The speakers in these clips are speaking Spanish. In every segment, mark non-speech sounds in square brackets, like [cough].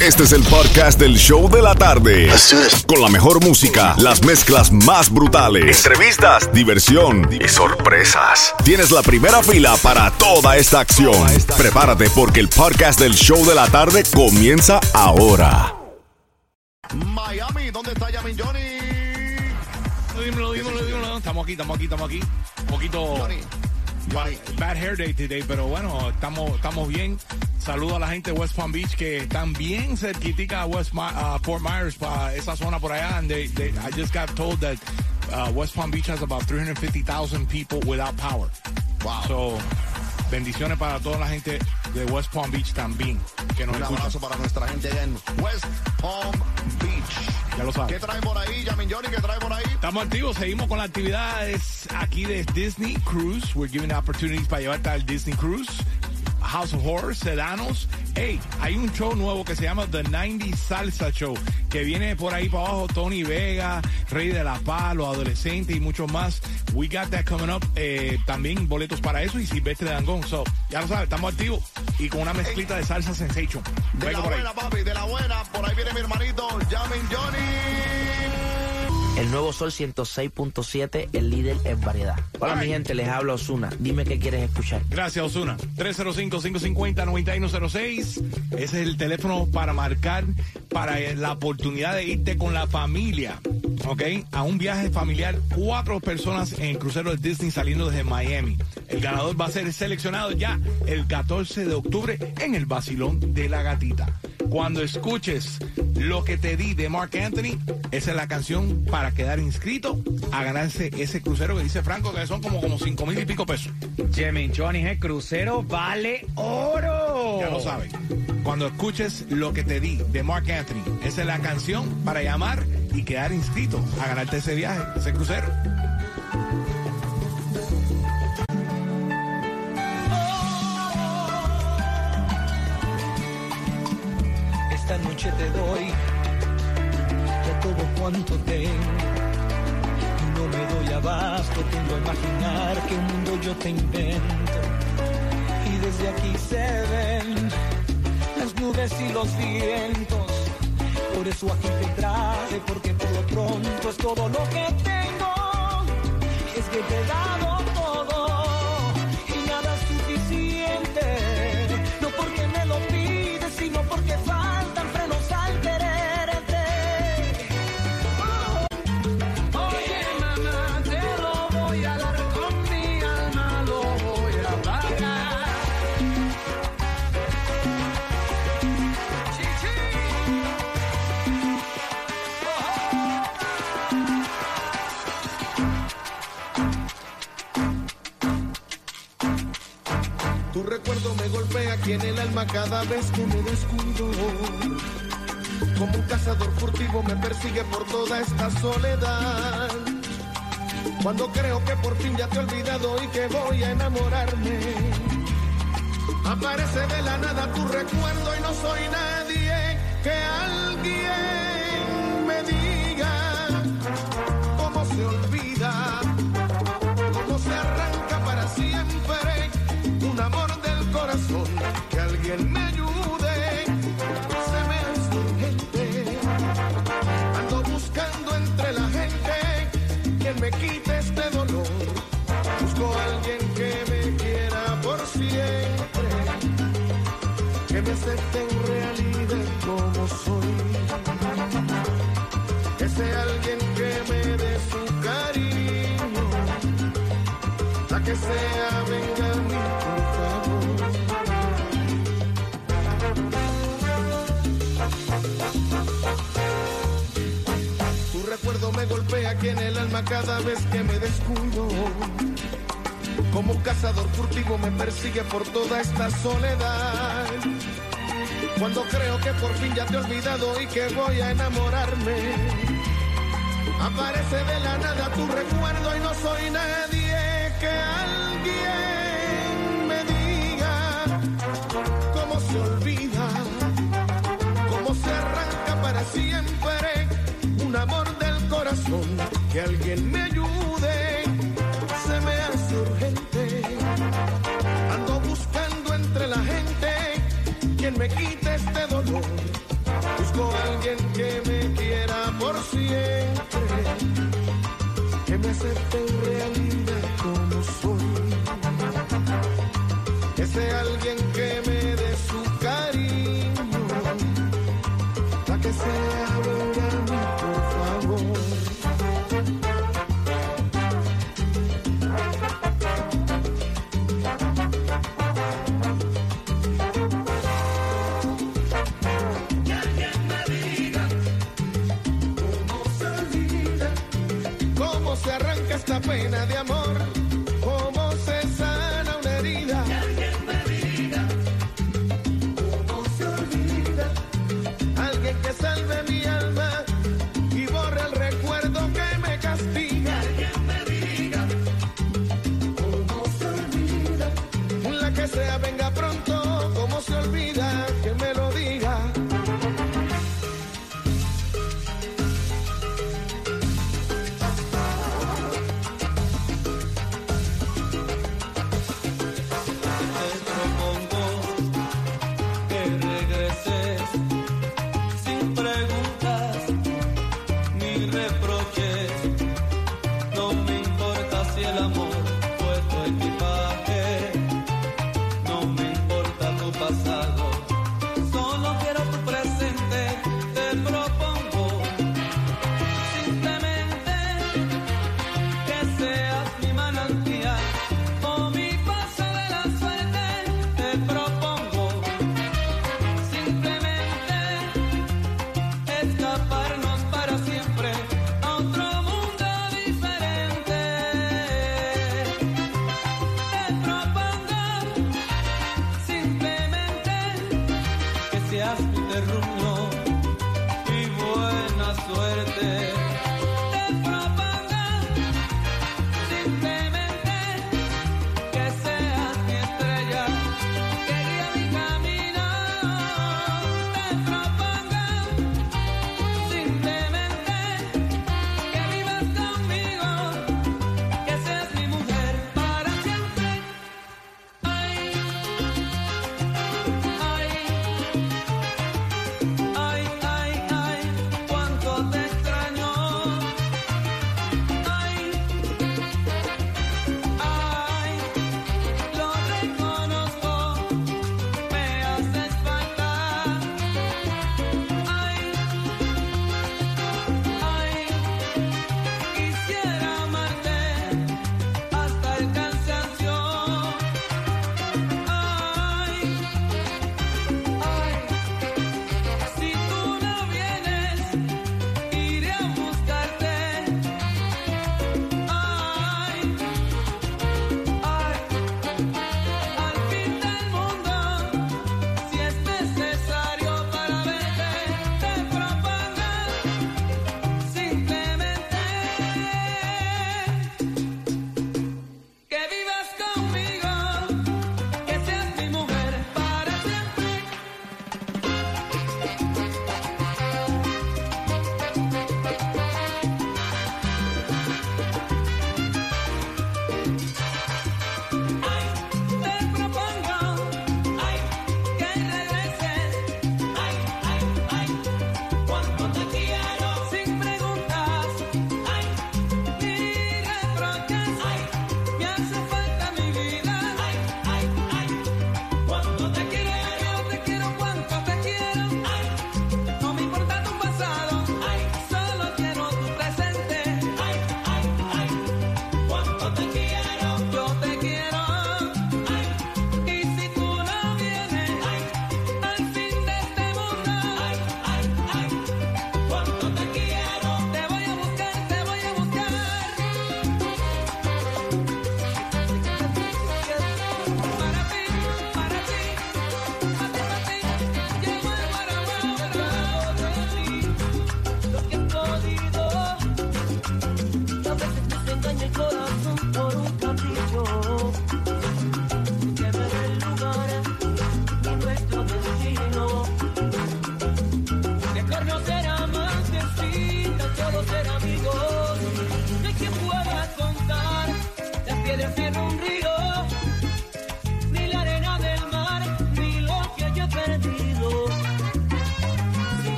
Este es el podcast del show de la tarde. Con la mejor música, las mezclas más brutales, entrevistas, diversión y sorpresas. Tienes la primera fila para toda esta acción. Prepárate porque el podcast del show de la tarde comienza ahora. Miami, ¿dónde está Yamin Johnny? Dímelo, dímelo, dímelo. Estamos aquí, estamos aquí, estamos aquí. Un poquito Johnny. Bad, bad hair day today, pero bueno, estamos, estamos bien. Saludo a la gente de West Palm Beach que están bien cerquitica a West uh, Fort Myers para esa zona por allá. And they, they, I just got told that uh, West Palm Beach has about 350,000 people without power. Wow. So, bendiciones para toda la gente de West Palm Beach también que nos Un escuchan. abrazo para nuestra gente allá en West Palm Beach. Ya lo ¿Qué sabes. trae por ahí, Yamin Johnny? ¿Qué trae por ahí? Estamos activos, seguimos con las actividades aquí de Disney Cruise. We're giving opportunities para llevarte al Disney Cruise. House of Horror, Sedanos. Hey, hay un show nuevo que se llama The 90 Salsa Show, que viene por ahí para abajo Tony Vega, Rey de la Paz, los adolescentes y muchos más. We got that coming up. Eh, también boletos para eso y Silvestre Dangón. So, ya lo sabes, estamos activos y con una mezclita de salsa sensation. De la buena, papi, de la buena. Por ahí viene mi hermanito, Yamin Johnny. El nuevo Sol 106.7, el líder en variedad. Hola mi gente, les habla Osuna. Dime qué quieres escuchar. Gracias, Osuna. 305-550-9106. Ese es el teléfono para marcar para eh, la oportunidad de irte con la familia. ¿Ok? A un viaje familiar, cuatro personas en el crucero de Disney saliendo desde Miami. El ganador va a ser seleccionado ya el 14 de octubre en el Basilón de la Gatita. Cuando escuches lo que te di de Mark Anthony, esa es la canción para quedar inscrito a ganarse ese crucero que dice Franco que son como, como cinco mil y pico pesos. Jimmy Johnny, el crucero vale oro. Ya lo saben. Cuando escuches lo que te di de Mark Anthony, esa es la canción para llamar y quedar inscrito a ganarte ese viaje, ese crucero. Noche te doy de todo cuanto tengo. No me doy abasto, tiendo a imaginar que un mundo yo te invento. Y desde aquí se ven las nubes y los vientos. Por eso aquí te traje, porque por pronto es todo lo que tengo. Es que te he dado en el alma cada vez que me descuido. Como un cazador furtivo me persigue por toda esta soledad. Cuando creo que por fin ya te he olvidado y que voy a enamorarme. Aparece de la nada tu recuerdo y no soy nadie que alguien corazón. Que alguien aquí el alma cada vez que me descuido. Como un cazador furtivo me persigue por toda esta soledad. Cuando creo que por fin ya te he olvidado y que voy a enamorarme. Aparece de la nada tu recuerdo y no soy nadie que que alguien me ayude, se me hace urgente. Ando buscando entre la gente quien me quite este dolor. Busco a alguien que me quiera por siempre. esta pena de amor.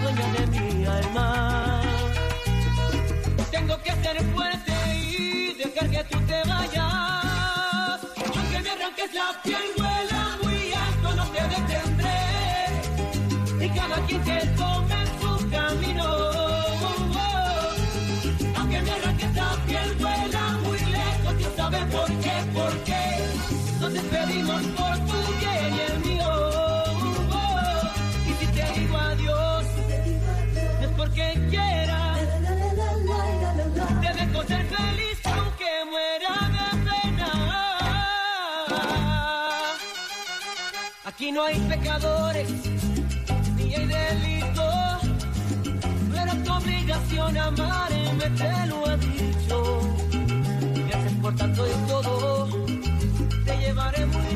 dueña de mi alma. Tengo que ser fuerte y dejar que tú te vayas. Aunque me arranques la piel, huela muy alto, no te detendré. Y cada quien que tome su camino. Aunque me arranques la piel, huela muy lejos, Dios sabe por qué, por qué. Nos despedimos por no hay pecadores, ni hay delito. Pero tu obligación amarme, te lo he dicho. Gracias por tanto y todo, te llevaré muy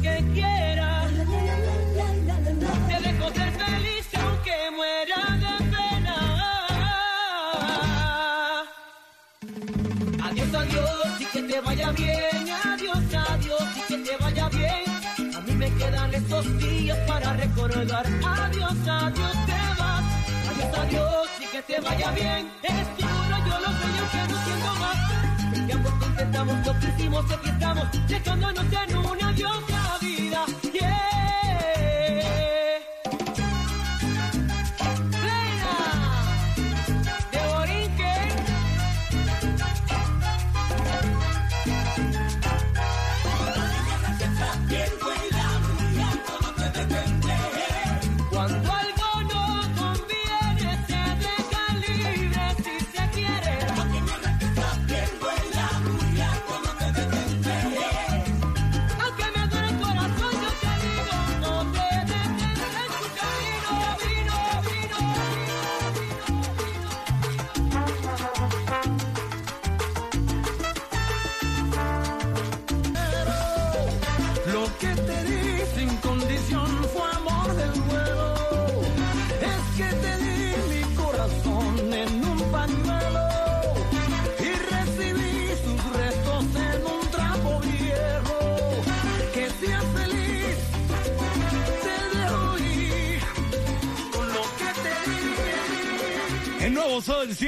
porque quiera. Te dejo ser feliz aunque muera de pena. Adiós, adiós y que te vaya bien. Adiós, adiós y que te vaya bien. A mí me quedan estos días para recordar. Adiós, adiós, te vas. Adiós, adiós y que te vaya bien. Es duro, yo lo sé, yo que no siento más. El tiempo que intentamos, lo que hicimos, aquí estamos. Dejándonos en una adiós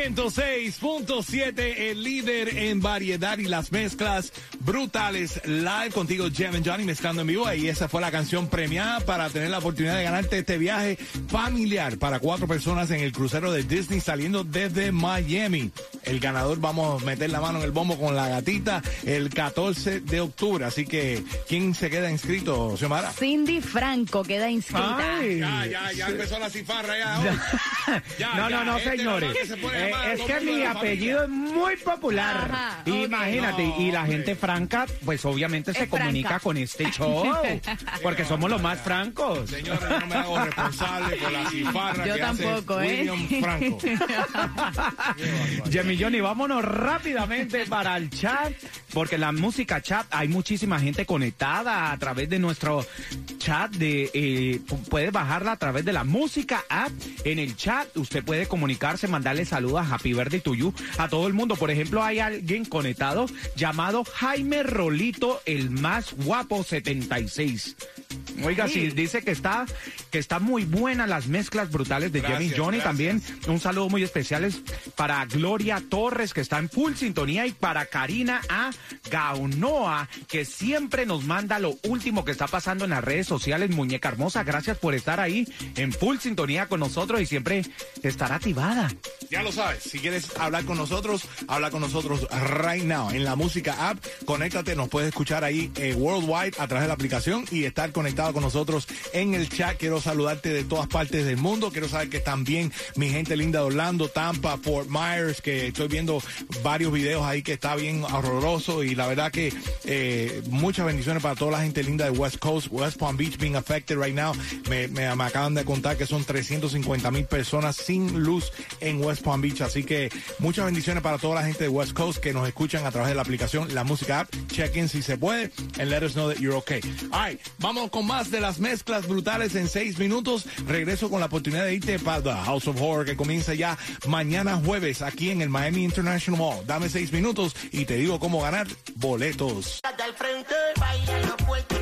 106.7, el líder en variedad y las mezclas brutales. Live contigo, Jem and Johnny, mezclando en vivo. Y esa fue la canción premiada para tener la oportunidad de ganarte este viaje familiar para cuatro personas en el crucero de Disney saliendo desde Miami. El ganador, vamos a meter la mano en el bombo con la gatita el 14 de octubre. Así que, ¿quién se queda inscrito, Xiomara? Cindy Franco queda inscrita. Ay. Ya, ya, ya empezó la cifarra ya. [laughs] Ya, no, ya, no, no, este señores. Eh, es que mi apellido es muy popular. Ajá. Imagínate, No, y la gente franca, pues obviamente se comunica con este show. [laughs] porque somos los más francos. Señores, yo no me hago responsable por la cifarra Yo que tampoco, hace ¿eh? William Franco. [laughs] Jimmy Johnny, vámonos rápidamente para el chat, porque la música chat hay muchísima gente conectada a través de nuestro chat de eh, pu- puede bajarla a través de la música app en el chat. Usted puede comunicarse, mandarle saludos Happy to you a todo el mundo. Por ejemplo, hay alguien conectado llamado Jaime Rolito, el más guapo 76. Oiga, sí, dice que está, que está muy buena las mezclas brutales de Jimmy Gracias, Johnny gracias. también. Un saludo muy especial es para Gloria Torres, que está en full sintonía, y para Karina A. Gaunoa, que siempre nos manda lo último que está pasando en las redes sociales. Muñeca hermosa, gracias por estar ahí en full sintonía con nosotros y siempre estar activada. Ya lo sabes, si quieres hablar con nosotros, habla con nosotros right now en la música app. Conéctate, nos puedes escuchar ahí eh, worldwide a través de la aplicación y estar conectado con nosotros en el chat. Quiero saludarte de todas partes del mundo. Quiero saber que están bien mi gente linda de Orlando, Tampa, Fort Myers, que estoy viendo varios videos ahí que está bien horroroso y la verdad que eh, muchas bendiciones para toda la gente linda de West Coast, West Palm Beach being affected right now. Me, me- me acaban de contar que son 350 mil personas sin luz en West Palm Beach, así que muchas bendiciones para toda la gente de West Coast que nos escuchan a través de la aplicación La Música App. Check in si se puede and let us know that you're okay. All right, vamos con más de las mezclas brutales en seis minutos. Regreso con la oportunidad de irte para The House of Horror que comienza ya mañana jueves aquí en el Miami International Mall. Dame seis minutos y te digo cómo ganar boletos. al frente, baila lo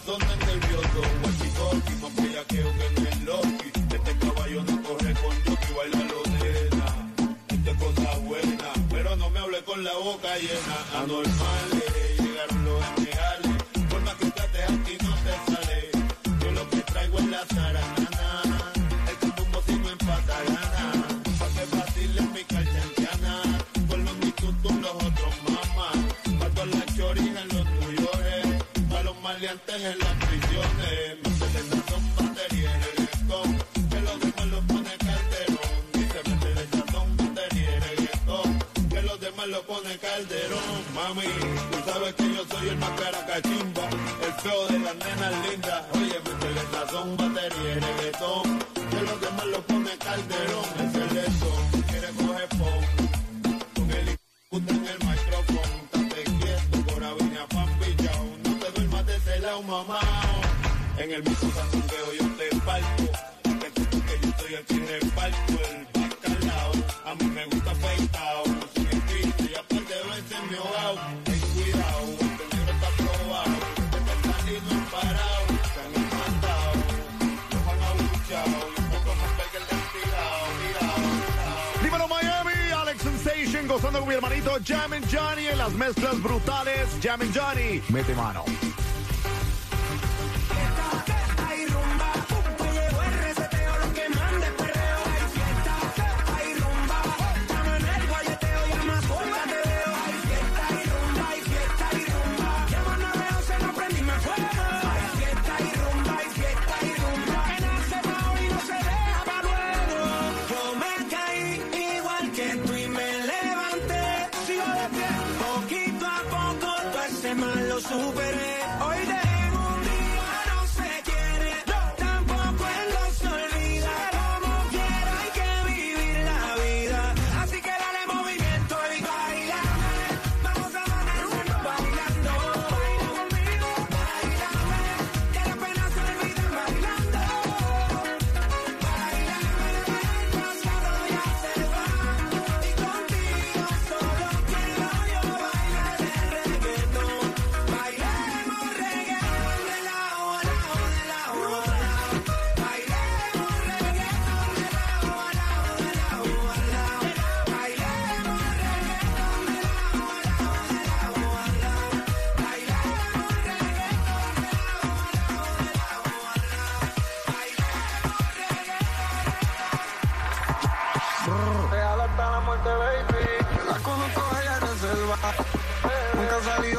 a los guatones nerviosos, guachicoqui, más bellaqueo que no es Loki, este caballo no corre con jockey, baila lo esto es cosa buena, pero no me hable con la boca llena, anormales, maleantes en las prisiones, métele son batería en que los demás los pone calderón, dice métele son batería en que los demás lo pone calderón, mami, tú sabes que yo soy el más caracachimba, el feo de las nenas lindas, oye, métele son batería en que los demás lo pone calderón, es el lechón, quiere coger pon, en el mismo sandungueo yo te parto, tú que yo soy el que reparto, el bacalao, a mí me gusta afeitado, sin espíritu y aparte veces me ahogado, ten cuidado, este negro está probado, este salido parado, se han mandado, los han abuchado, y un poco más que el destirado, tirado, tirado. Dímelo Miami, Alex Sensation gozando con mi hermanito Jam and Johnny en las mezclas brutales. Jam and Johnny, mete mano. Superé.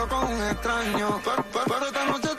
Con un extraño. Pero, pero- pero esta noche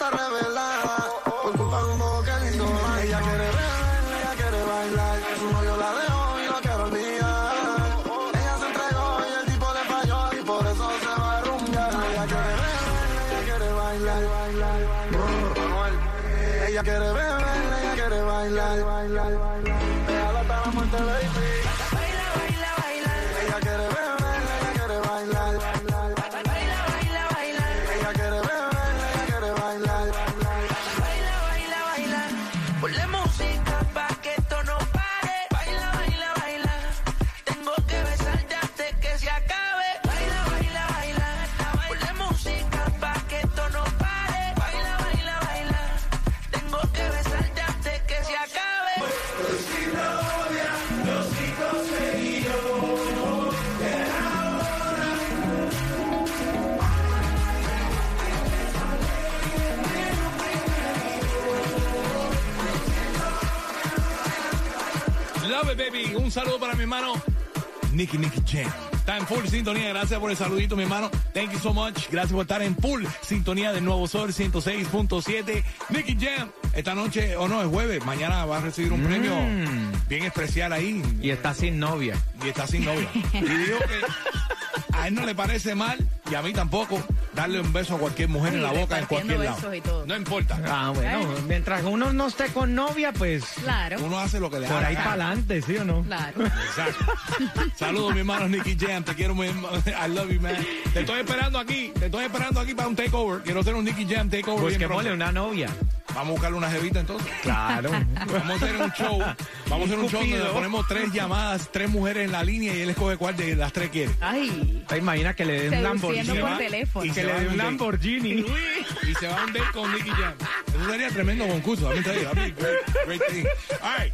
Baby. Un saludo para mi hermano Nicky Nicky Jam. Está en full sintonía. Gracias por el saludito, mi hermano. Thank you so much. Gracias por estar en full sintonía del Nuevo Sol 106.7. Nicky Jam. Esta noche, o no, es jueves. Mañana va a recibir un premio bien especial ahí. Y está sin novia. Y está sin novia. Y dijo que a él no le parece mal y a mí tampoco darle un beso a cualquier mujer Sí, en la boca en cualquier besos lado. y todo. No importa. Ah, bueno, ¿Eh? mientras uno no esté con novia, pues Claro, Uno hace lo que le da por ahí para adelante, ¿sí o no? claro. Exacto. Saludos, mi hermano Nicky Jam. Te quiero muy. I love you, man. Te estoy esperando aquí. Te estoy esperando aquí para un takeover. Quiero hacer un Nicky Jam takeover. bien Busquémosle pronto. una novia. Vamos a buscarle una jevita entonces. Claro. Vamos a hacer un show. Vamos a hacer un show donde ponemos tres llamadas, tres mujeres en la línea y él escoge cuál de las tres quiere. Ay, ¿Te imaginas que le den un Lamborghini? por va- teléfono. y Que se le va den en un. Lamborghini. Y se va a un date con Nicky Jam. Eso sería tremendo concurso. A great, great thing. All right.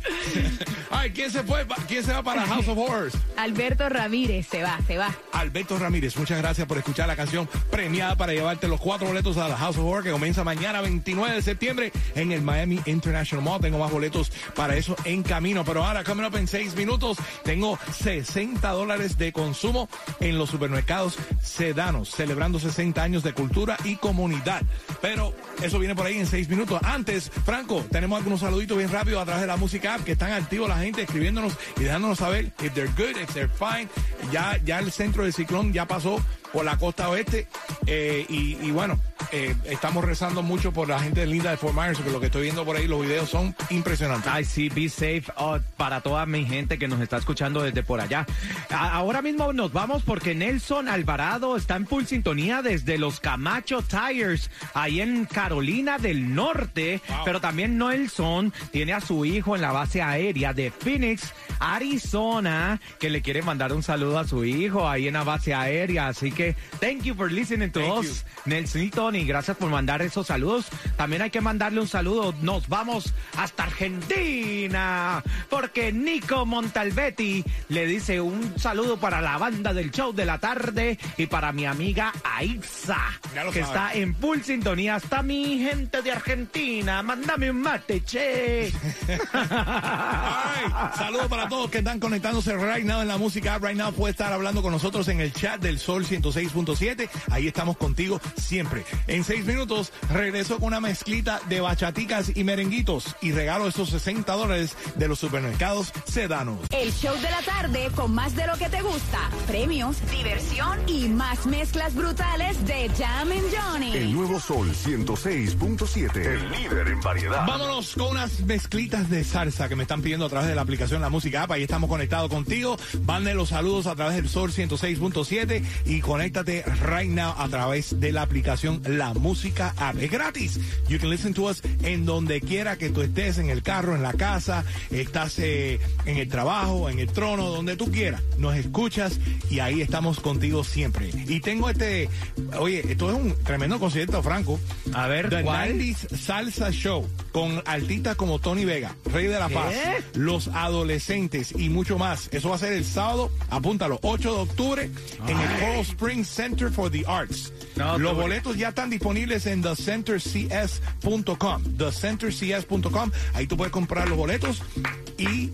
All right, ¿quién se fue? ¿Quién se va para House of Horrors? Alberto Ramírez se va, se va. Alberto Ramírez, muchas gracias por escuchar la canción premiada para llevarte los cuatro boletos a la House of Horror que comienza mañana 29 de septiembre en el Miami International Mall. Tengo más boletos para eso en camino, pero ahora, coming up en seis minutos, tengo 60 dólares de consumo en los supermercados sedanos, celebrando 60 años de cultura y comunidad. Pero eso viene por ahí en seis minutos. Antes, Franco, tenemos algunos saluditos bien rápido a través de la música app que están activos la gente escribiéndonos y dejándonos saber if they're good, if they're fine. Ya, ya el centro del ciclón ya pasó por la costa oeste eh, y, y bueno, eh, estamos rezando mucho por la gente linda de Fort Myers, que lo que estoy viendo por ahí, los videos son impresionantes. Ay, sí, be safe oh, para toda mi gente que nos está escuchando desde por allá. A- ahora mismo nos vamos porque Nelson Alvarado está en full sintonía desde los Camacho Tires, ahí en Carolina del Norte. Wow. Pero también Nelson tiene a su hijo en la base aérea de Phoenix, Arizona, que le quiere mandar un saludo a su hijo ahí en la base aérea. Así que, thank you for listening to Thank us, Nelson y Tony. Gracias por mandar esos saludos. También hay que mandarle un saludo. Nos vamos hasta Argentina, porque Nico Montalbetti le dice un saludo para la banda del show de la tarde y para mi amiga Aixa, que sabe. está en full sintonía. Hasta mi gente de Argentina. Mándame un mate, che. [laughs] Ay, saludos para todos que están conectándose right now en la música. Right now puede estar hablando con nosotros en el chat del Sol 106.7. Ahí estamos contigo siempre. En seis minutos regreso con una mezclita de bachaticas y merenguitos y regalo esos 60 dólares de los supermercados sedanos. El show de la tarde con más de lo que te gusta. Premios, diversión y más mezclas brutales de Jam and El Johnny. nuevo Sol 106.7. El líder en variedad. Vámonos con unas mezclitas de salsa que me están pidiendo a través de la aplicación La Música App. Ahí estamos conectados contigo. Mande los saludos a través del Sol 106.7 y conéctate right now a través de la aplicación La Música App. Es gratis. You can listen to us en donde quiera que tú estés, en el carro, en la casa, estás eh, en el trabajo, en el trono, donde tú quieras. Nos escuchas y ahí estamos contigo siempre. Y tengo este, oye, esto es un tremendo concierto, Franco. A ver, The ¿cuál? 90s Salsa Show con artistas como Tony Vega, Rey de la Paz, Los Adolescentes y mucho más. Eso va a ser el sábado, apúntalo, 8 de octubre en el Coral Springs Center for the Arts. No, Los boletos ya están disponibles en thecentercs.com. Thecentercs.com. Ahí tú puedes comprar los boletos y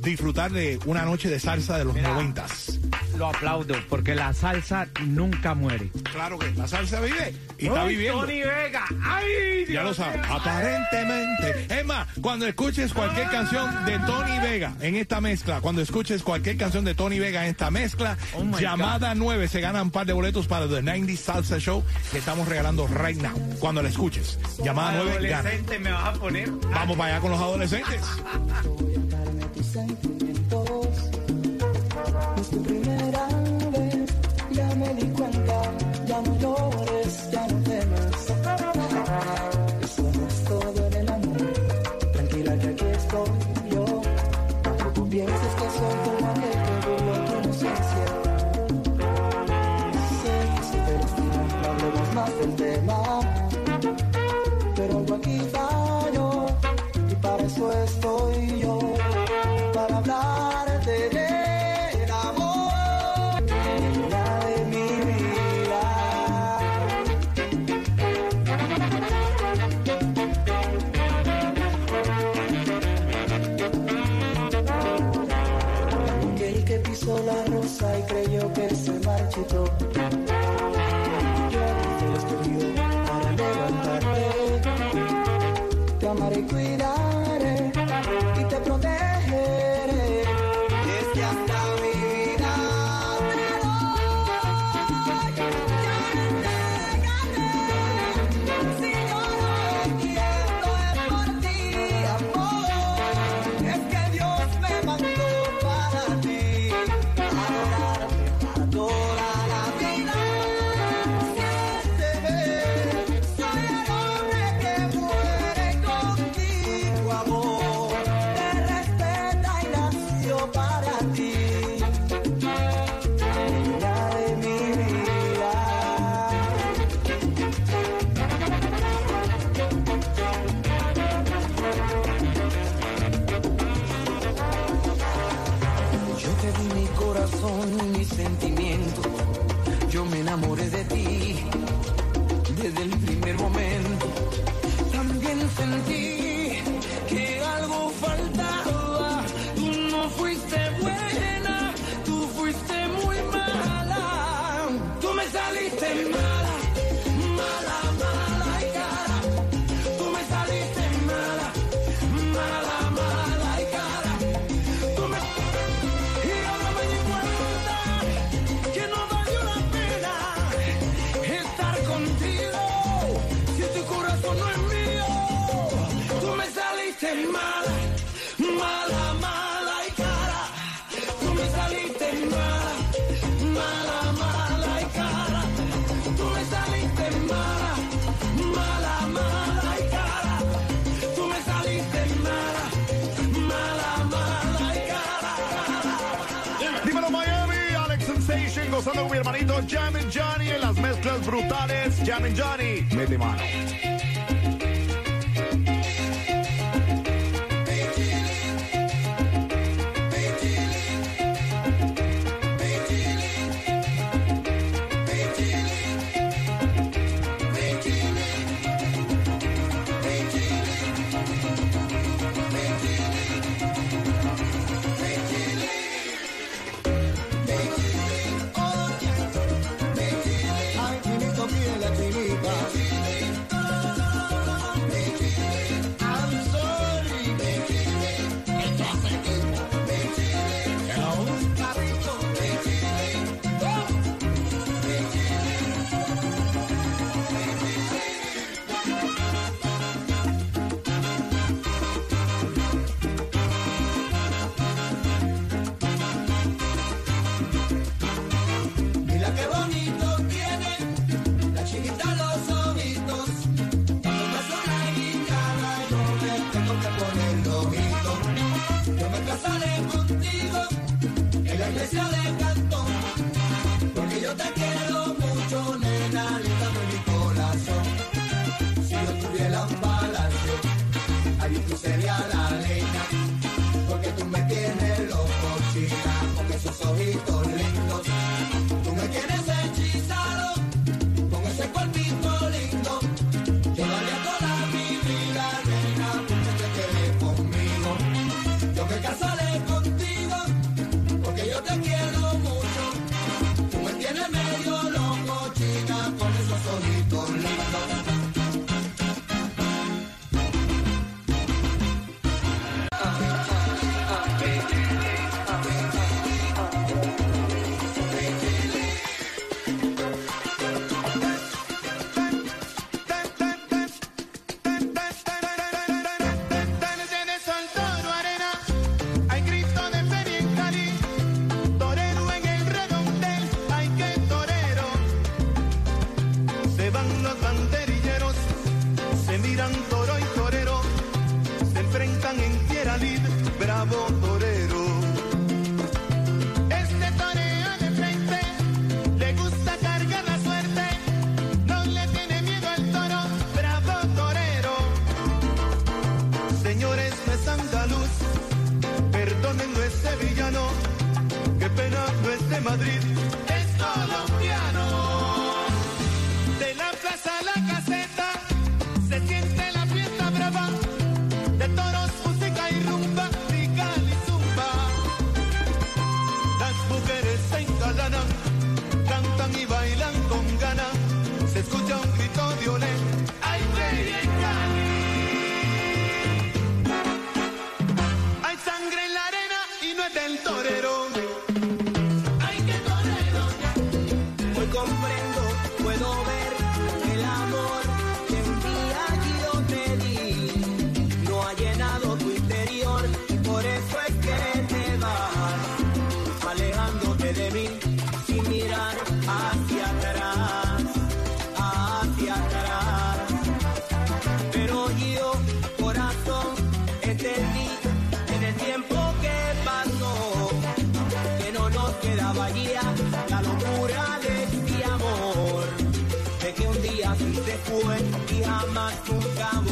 disfrutar de una noche de salsa de los noventas. Lo aplaudo, porque la salsa nunca muere. Claro que la salsa vive y está ¡Ay, viviendo. Tony Vega. ¡Ay, Ya lo sabes, aparentemente. Es más, cuando escuches cualquier canción de Tony Vega en esta mezcla, cuando escuches cualquier canción de Tony Vega en esta mezcla, Oh llamada 9 se ganan un par de boletos para The 90 Salsa Show que estamos regalando right now. Cuando la escuches, llamada 9 gana. Me vas a poner. Vamos para allá con los adolescentes. Sentimientos. Es tu primera favorito, Johnny, en las mezclas brutales. Jam Johnny, mete mano. es andaluz, perdonen, no es sevillano, qué pena no es de Madrid, es Colombia. güey y jamás nunca.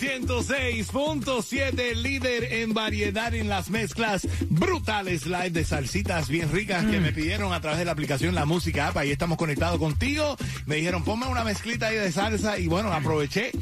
106.7, líder en variedad en las mezclas brutales live de salsitas bien ricas que mm. me pidieron a través de la aplicación La Música App. Ahí estamos conectados contigo. Me dijeron, ponme una mezclita ahí de salsa y bueno, aproveché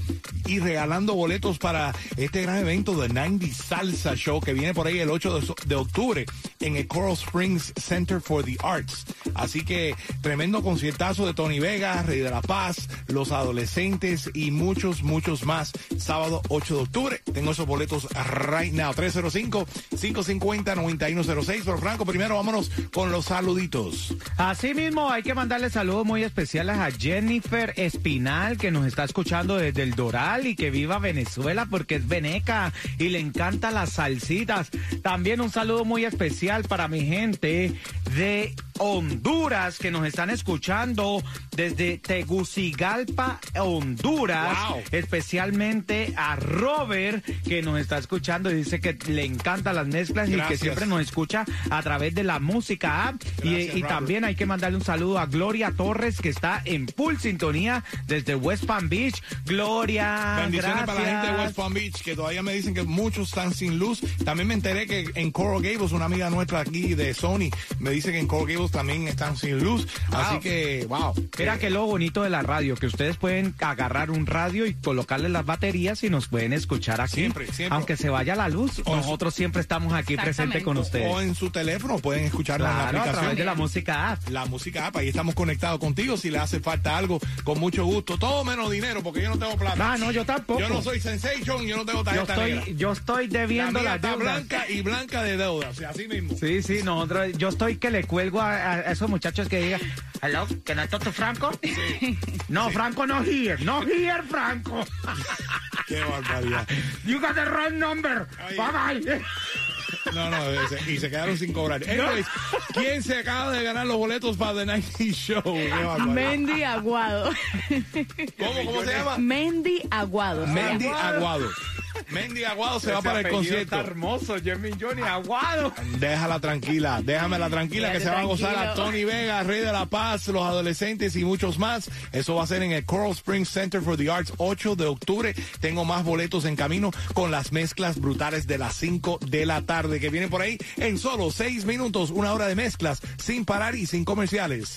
y regalando boletos para este gran evento de 90 Salsa Show que viene por ahí el 8 de, octubre en el Coral Springs Center for the Arts. Así que tremendo conciertazo de Tony Vega, Rey de la Paz, los adolescentes y muchos, muchos más. Sábado 8 de octubre. Tengo esos boletos right now. 305-550-9106. Pero Franco, primero vámonos con los saluditos. Así mismo hay que mandarle saludos muy especiales a Jennifer Espinal que nos está escuchando desde el Doral y que viva Venezuela porque es veneca y le encantan las salsitas. También un saludo muy especial para mi gente de Honduras que nos están escuchando desde Tegucigalpa, Honduras, Wow. especialmente a Robert que nos está escuchando y dice que le encantan las mezclas y que siempre nos escucha a través de la música app y, Gracias, y Robert. también hay que mandarle un saludo a Gloria Torres que está en full sintonía desde West Palm Beach. Gloria, Bendiciones para la gente de. West Palm Beach, que todavía me dicen que muchos están sin luz. También me enteré que en Coral Gables, una amiga nuestra aquí de Sony, me dice que en Coral Gables también están sin luz. Así que, wow. Mira que lo bonito de la radio, que ustedes pueden agarrar un radio y colocarle las baterías y nos pueden escuchar aquí. Siempre, siempre. Aunque se vaya la luz, O nosotros siempre estamos aquí presentes con ustedes. O en su teléfono pueden escucharlo en la Claro, a aplicación. través de la música app. La música app, ahí estamos conectados contigo. Si le hace falta algo, con mucho gusto. Todo menos dinero, porque yo no tengo plata. Ah, no, yo tampoco. Yo no soy Sensation, yo no tengo Yo tarjeta negra. estoy, yo estoy La debiendo mía las está deudas. blanca y blanca de deuda, o sea, así mismo. Sí, sí, nosotros, yo estoy que le cuelgo a, a esos muchachos que digan, hello, can I talk to Franco? No, Franco no here, no here, Franco. Qué barbaridad. You got the wrong number. Oye. Bye bye. No, no, ese- y se quedaron sin cobrar. Anyways, ¿quién se acaba de ganar los boletos para The Night Show? Qué barbaridad. Mendy Aguado. ¿Cómo, cómo se llama? Mendy Aguado. Mendy. Aguado. Mendy Aguado se va para el Está concierto. hermoso, Jimmy Johnny Aguado. Déjala tranquila, déjamela tranquila que se va a gozar a. Tony Vega, Rey de la Paz, los adolescentes y muchos más. Eso va a ser en el Coral Springs Center for the Arts 8 de octubre. Tengo más boletos en camino con las mezclas brutales de las 5 de la tarde que vienen por ahí en solo 6 minutos, una hora de mezclas sin parar y sin comerciales.